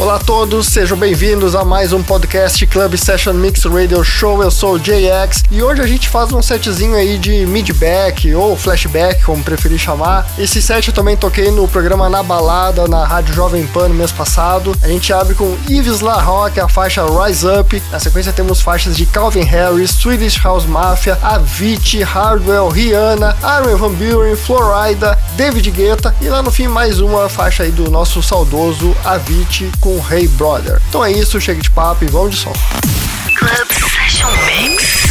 Olá a todos, sejam bem-vindos a mais um podcast Club Session Mix Radio Show. Eu sou o JX e hoje a gente faz um setzinho aí de midback ou flashback, como preferir chamar. Esse set eu também toquei no programa Na Balada na Rádio Jovem Pan no mês passado. A gente abre com Yves La Rock, a faixa Rise Up. Na sequência temos faixas de Calvin Harris, Swedish House Mafia, Avicii, Hardwell, Rihanna, Armin Van Buren, Florida, David Guetta e lá no fim mais uma faixa aí do nosso saudoso Avicii com Hey Brother. Então é isso, chega de papo e vamos de som. Club Session Mix.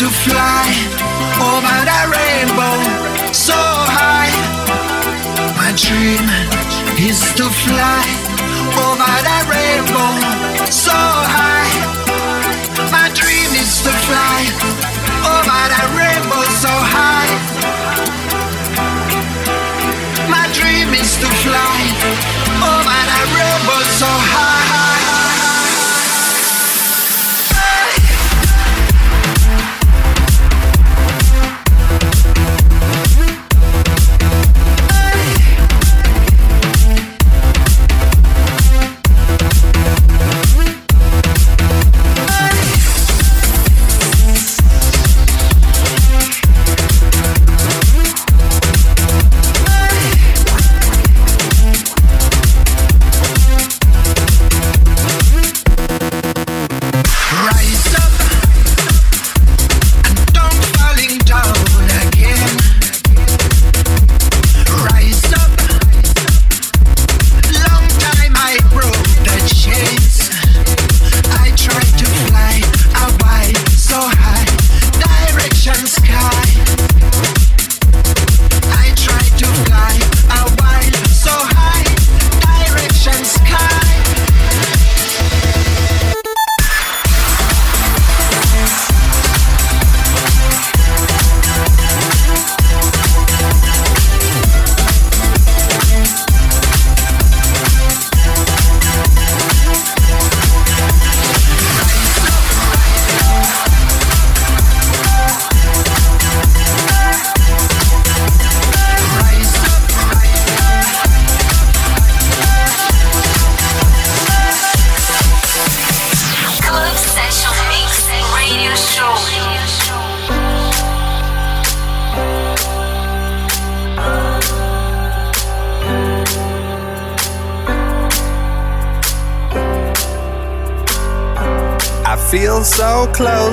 to fly over the rainbow so high. My dream is to fly over the rainbow so high.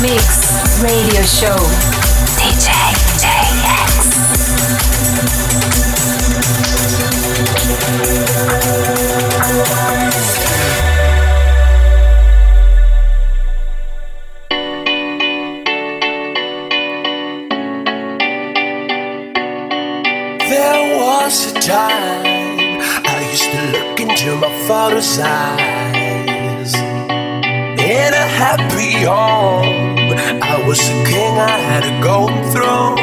Mix Radio Show. was a king I had a golden throne.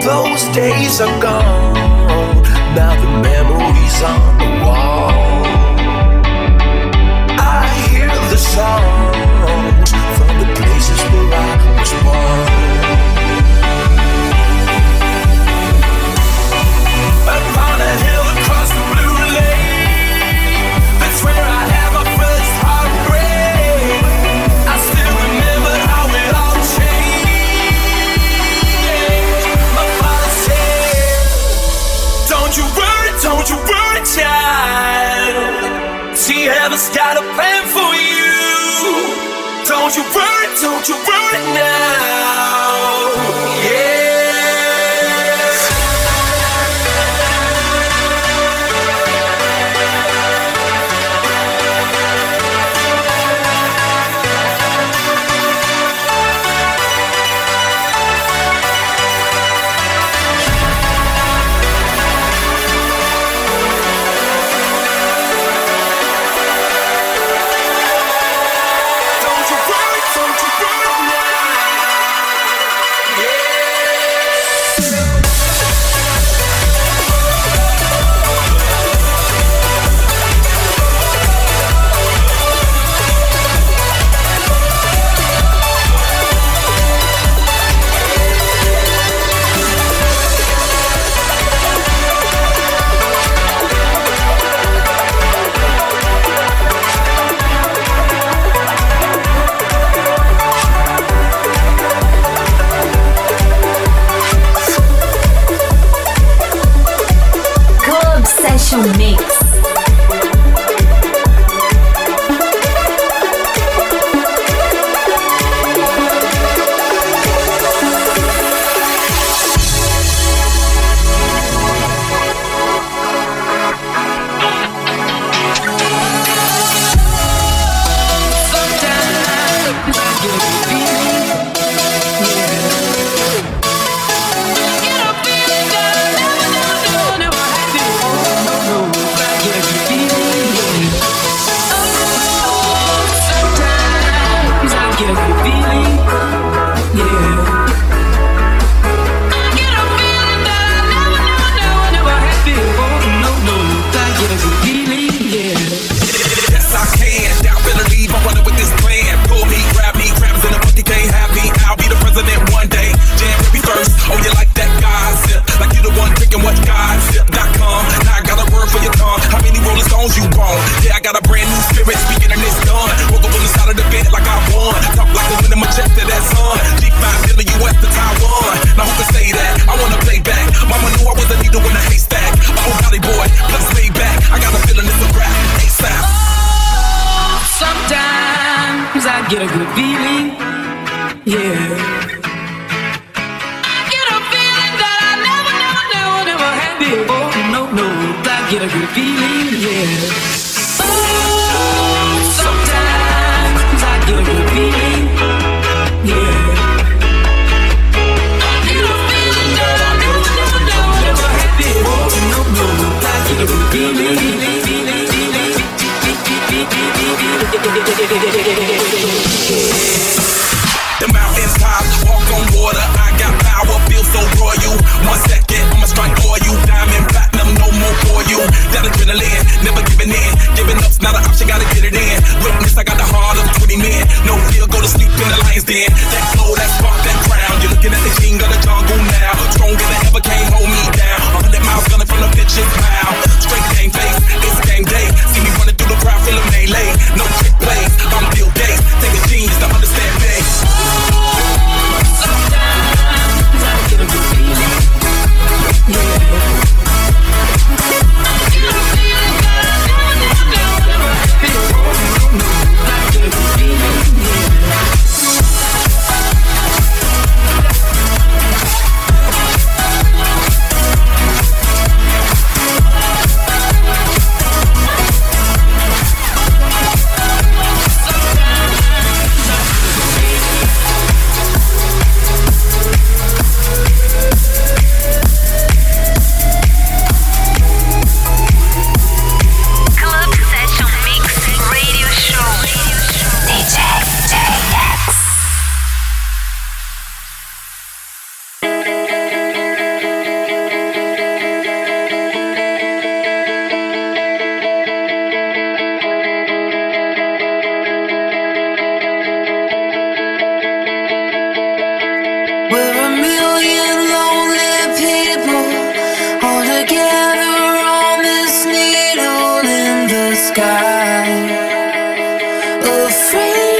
Those days are gone. The mountains high, walk on water. I got power, feel so royal. One second, I'ma strike for you. Diamond, platinum, no more for you. That adrenaline, never giving in. Giving up's not an option, gotta get it in. Witness, I got the heart of 20 men. No fear, go to sleep in the lion's den. That glow, that spark, that crown. You're looking at the king of the jungle now. Stronger than ever, can't hold me down. 100 miles gunning from the pitcher's mouth. Straight game face, it's game day. See me running the crowd feeling melee. No quick plays. I'm built afraid.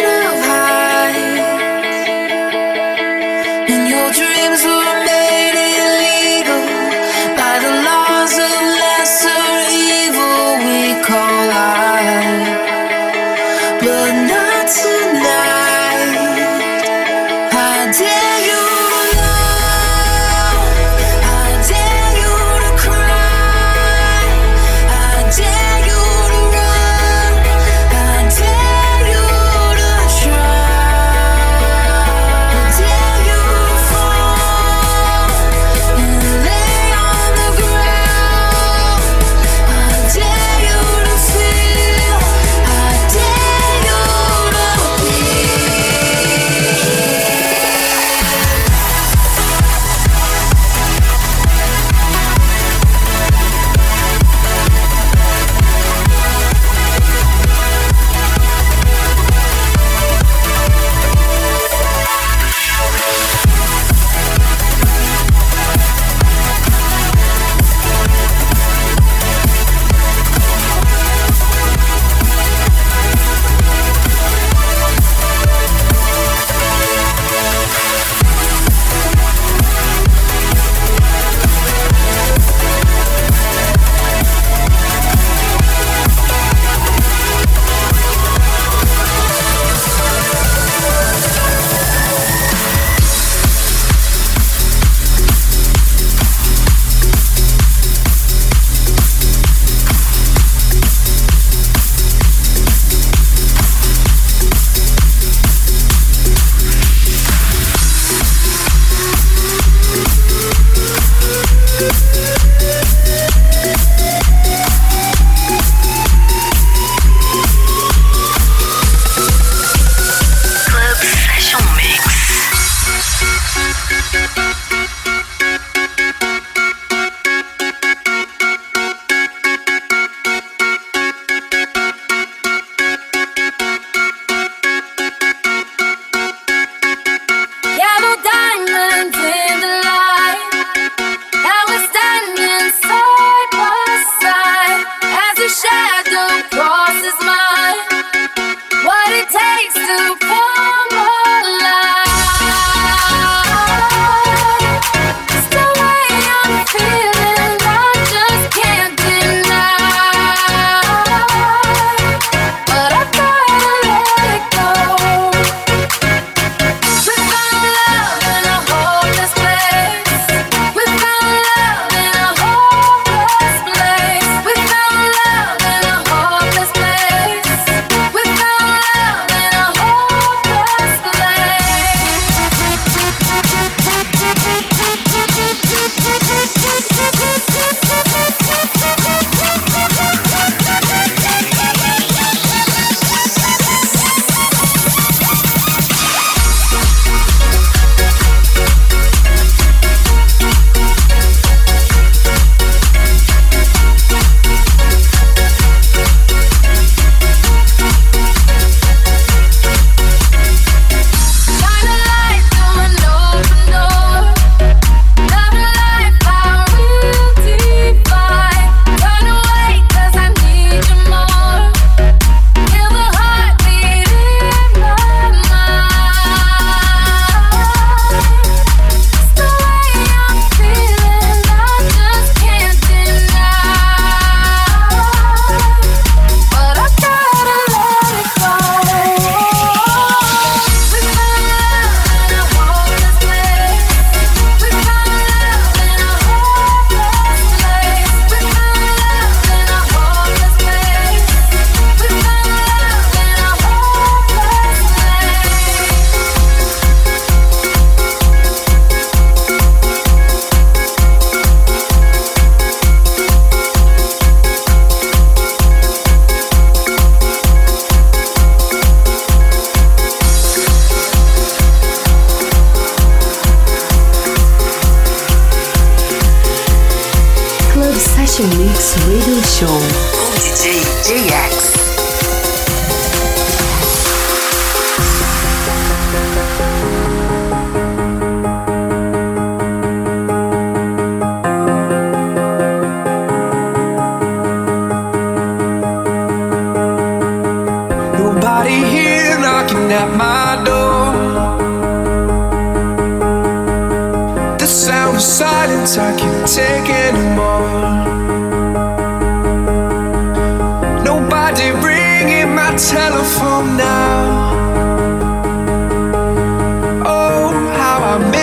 Show com DJ JX.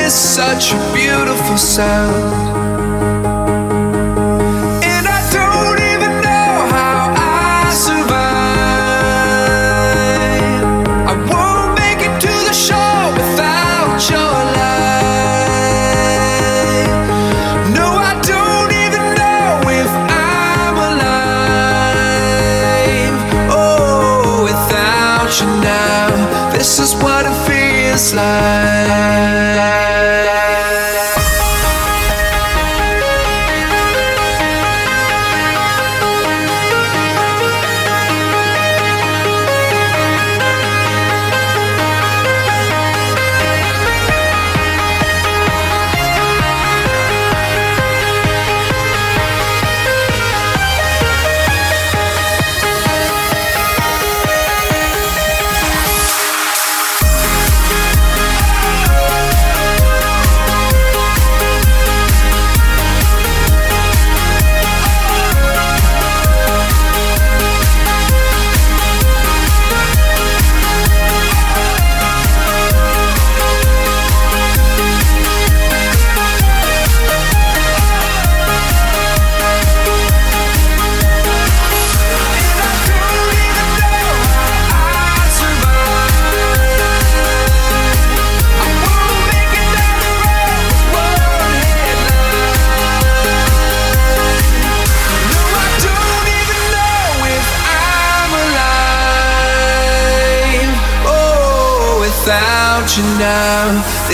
is such a beautiful sound.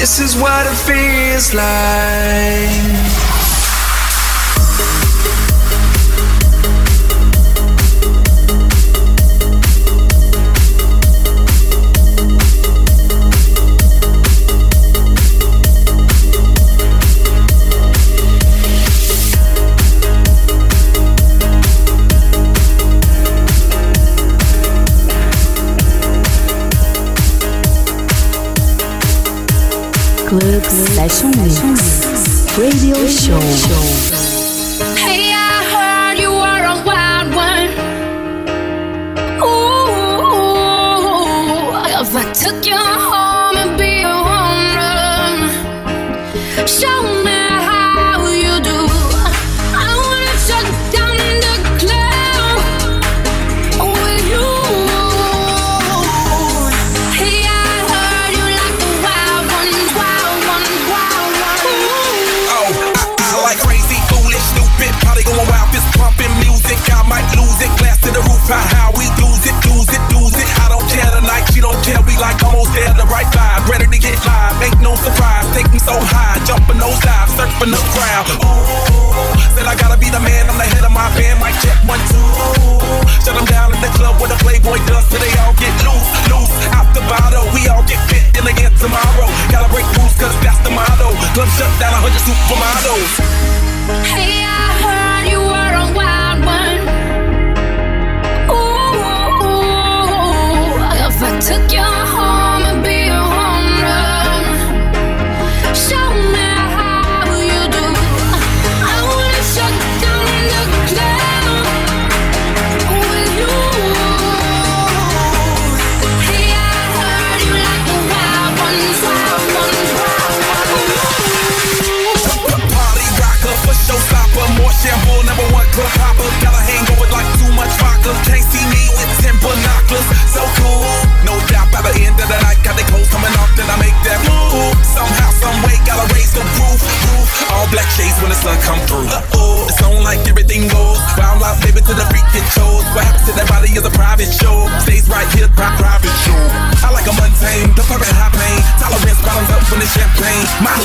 This is what it feels like. Club Session Mix Radio Show. ain't no surprise. Take me so high, jumping those dives, surfing the crowd. Ooh, said I gotta be the man, I'm the head of my band. Mic check one, two. Shut them down in the club where the Playboy does, so they all get loose, loose. Out the bottle, we all get fit in again tomorrow. Gotta break rules, cause that's the motto. Club shut down, 100 supermodels. Hey, I heard.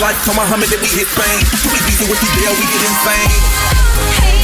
life, told Muhammad that we hit Spain. We be with these deal, we get insane. Hey.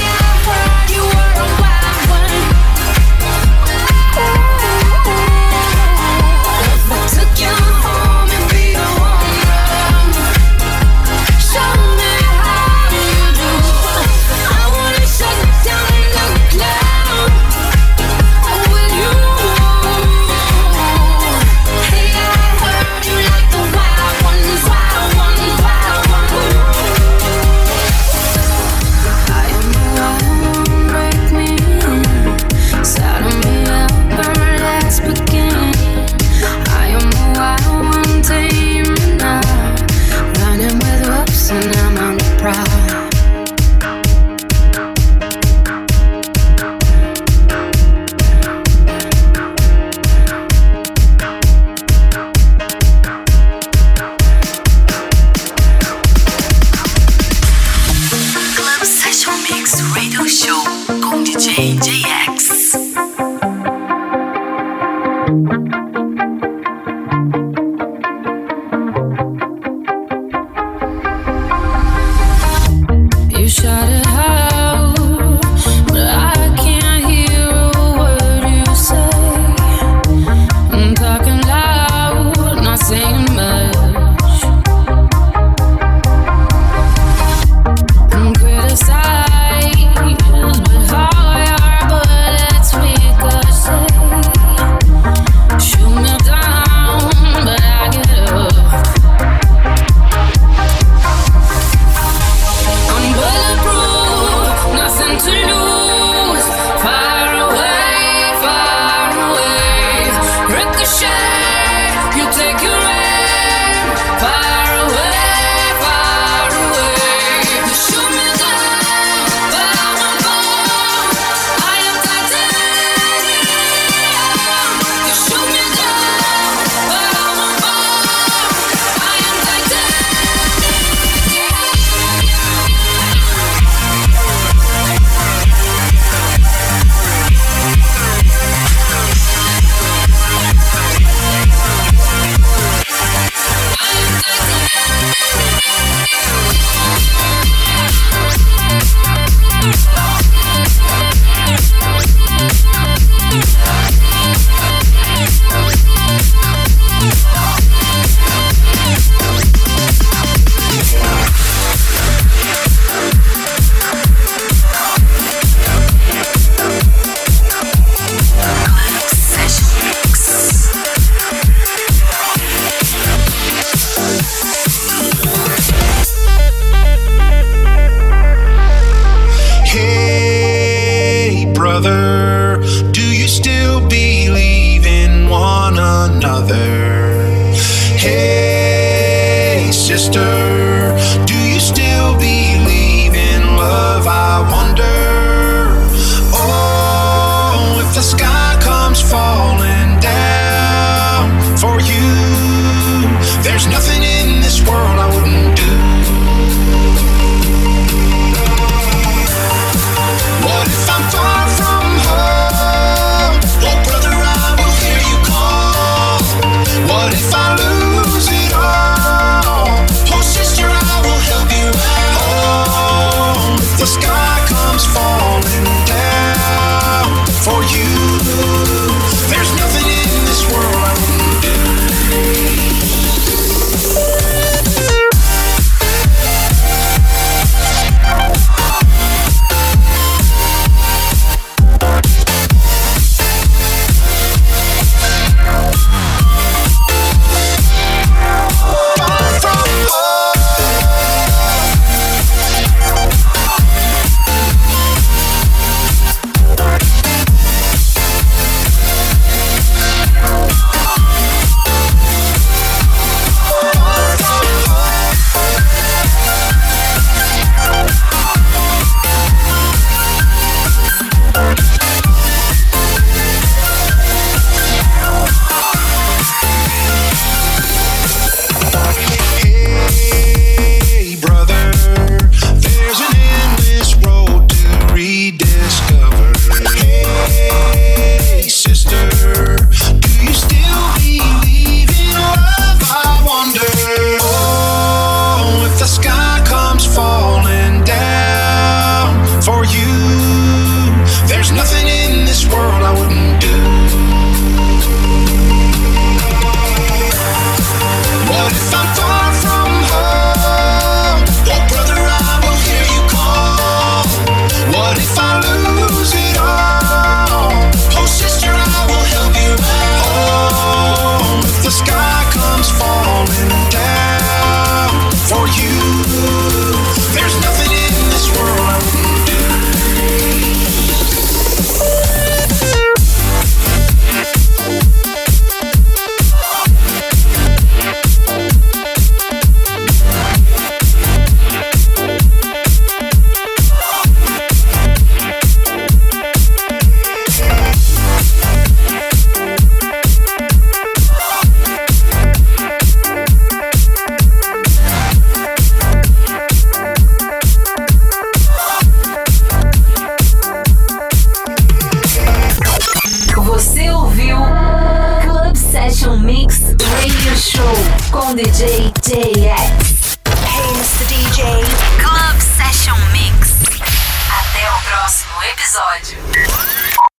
ションコン JJS